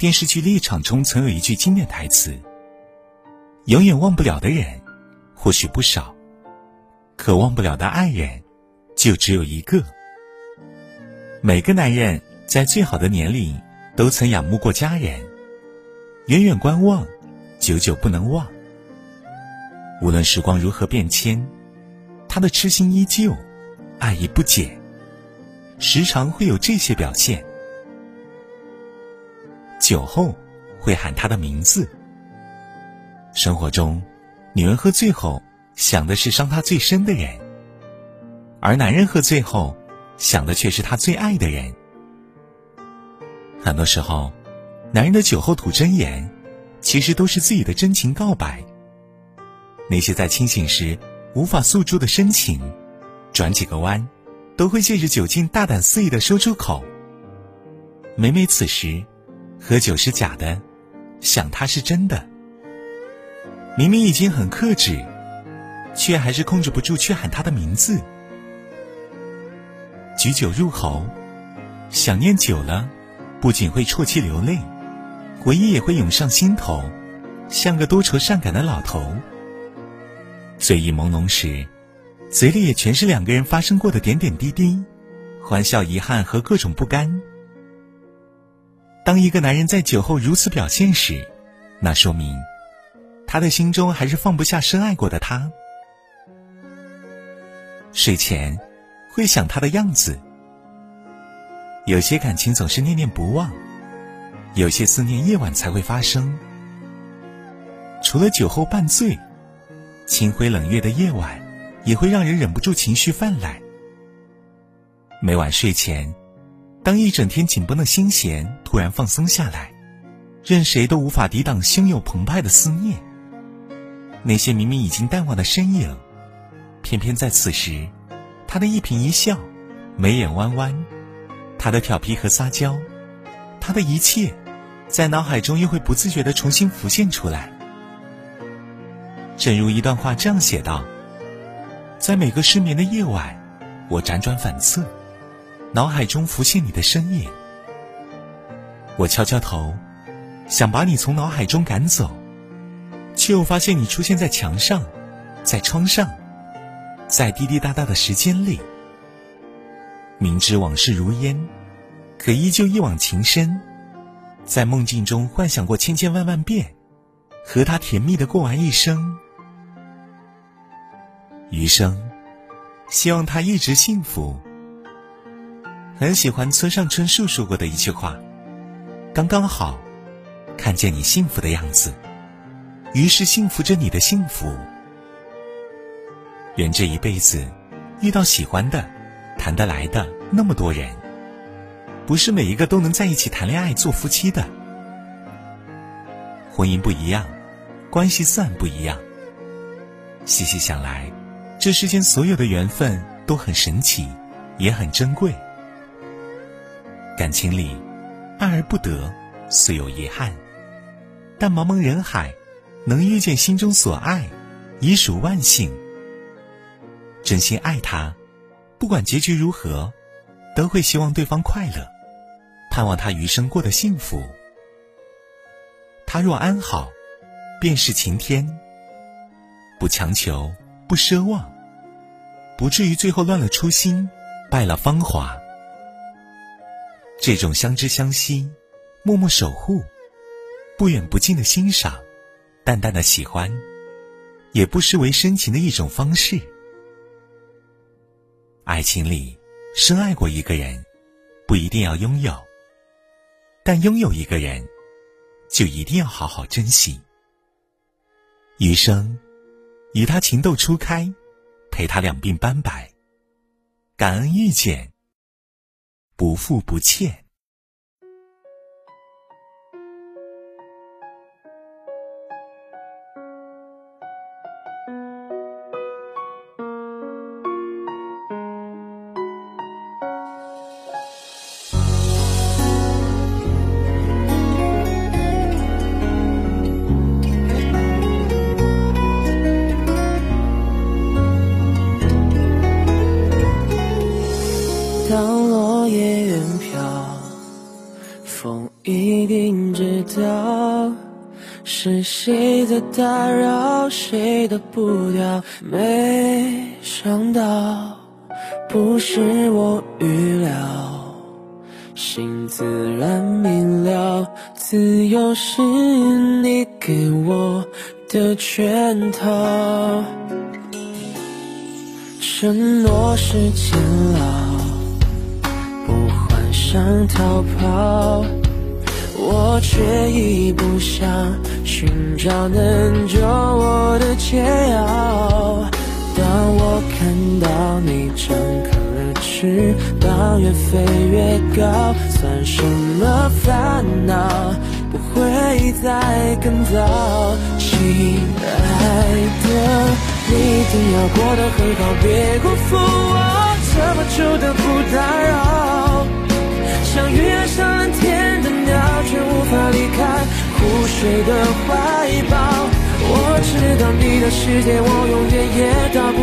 电视剧《立场》中曾有一句经典台词：“永远忘不了的人，或许不少，可忘不了的爱人，就只有一个。”每个男人在最好的年龄，都曾仰慕过佳人，远远观望，久久不能忘。无论时光如何变迁，他的痴心依旧，爱意不减，时常会有这些表现。酒后会喊他的名字。生活中，女人喝醉后想的是伤她最深的人，而男人喝醉后想的却是他最爱的人。很多时候，男人的酒后吐真言，其实都是自己的真情告白。那些在清醒时无法诉诸的深情，转几个弯，都会借着酒劲大胆肆意的说出口。每每此时。喝酒是假的，想他是真的。明明已经很克制，却还是控制不住去喊他的名字。举酒入喉，想念久了，不仅会啜泣流泪，回忆也会涌上心头，像个多愁善感的老头。醉意朦胧时，嘴里也全是两个人发生过的点点滴滴，欢笑、遗憾和各种不甘。当一个男人在酒后如此表现时，那说明他的心中还是放不下深爱过的他。睡前会想他的样子，有些感情总是念念不忘，有些思念夜晚才会发生。除了酒后半醉，清辉冷月的夜晚也会让人忍不住情绪泛滥。每晚睡前。当一整天紧绷的心弦突然放松下来，任谁都无法抵挡汹涌澎湃的思念。那些明明已经淡忘的身影，偏偏在此时，他的一颦一笑，眉眼弯弯，他的调皮和撒娇，他的一切，在脑海中又会不自觉地重新浮现出来。正如一段话这样写道：“在每个失眠的夜晚，我辗转反侧。”脑海中浮现你的身影，我敲敲头，想把你从脑海中赶走，却又发现你出现在墙上，在窗上，在滴滴答答的时间里。明知往事如烟，可依旧一往情深，在梦境中幻想过千千万万遍，和他甜蜜的过完一生，余生，希望他一直幸福。很喜欢村上春树说过的一句话：“刚刚好，看见你幸福的样子，于是幸福着你的幸福。人这一辈子，遇到喜欢的、谈得来的那么多人，不是每一个都能在一起谈恋爱、做夫妻的。婚姻不一样，关系自然不一样。细细想来，这世间所有的缘分都很神奇，也很珍贵。”感情里，爱而不得，虽有遗憾，但茫茫人海，能遇见心中所爱，已属万幸。真心爱他，不管结局如何，都会希望对方快乐，盼望他余生过得幸福。他若安好，便是晴天。不强求，不奢望，不至于最后乱了初心，败了芳华。这种相知相惜、默默守护、不远不近的欣赏、淡淡的喜欢，也不失为深情的一种方式。爱情里，深爱过一个人，不一定要拥有；但拥有一个人，就一定要好好珍惜。余生，与他情窦初开，陪他两鬓斑白，感恩遇见。不负不欠。当落叶远飘，风一定知道是谁在打扰谁的步调？没想到不是我预料，心自然明了，自由是你给我的圈套，承诺是煎熬，想逃跑。我却已不想寻找能救我的解药。当我看到你张开了翅膀，越飞越高，算什么烦恼？不会再更早。亲爱的，你一定要过得很好，别辜负我这么久的湖水的怀抱。我知道你的世界，我永远也到不。